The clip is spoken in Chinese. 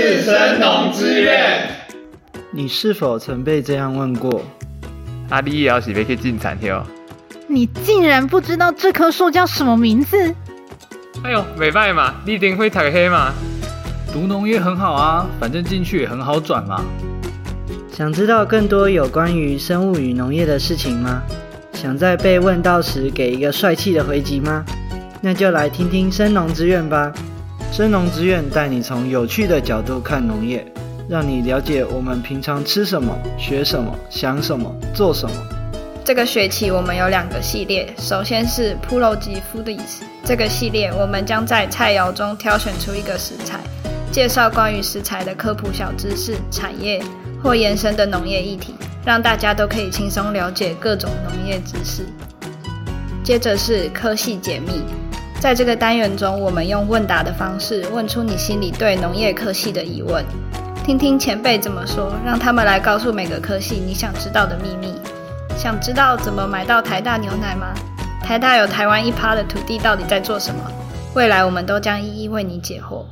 是神农之愿。你是否曾被这样问过？阿弟也要是要去进产条？你竟然不知道这棵树叫什么名字？哎呦，没办嘛，你定会读黑嘛。读农业很好啊，反正进去也很好转嘛。想知道更多有关于生物与农业的事情吗？想在被问到时给一个帅气的回击吗？那就来听听生农之愿吧。生农之愿带你从有趣的角度看农业，让你了解我们平常吃什么、学什么、想什么、做什么。这个学期我们有两个系列，首先是 Puroji Foodies。这个系列我们将在菜肴中挑选出一个食材，介绍关于食材的科普小知识、产业或延伸的农业议题，让大家都可以轻松了解各种农业知识。接着是科系解密。在这个单元中，我们用问答的方式问出你心里对农业科系的疑问，听听前辈怎么说，让他们来告诉每个科系你想知道的秘密。想知道怎么买到台大牛奶吗？台大有台湾一趴的土地到底在做什么？未来我们都将一一为你解惑。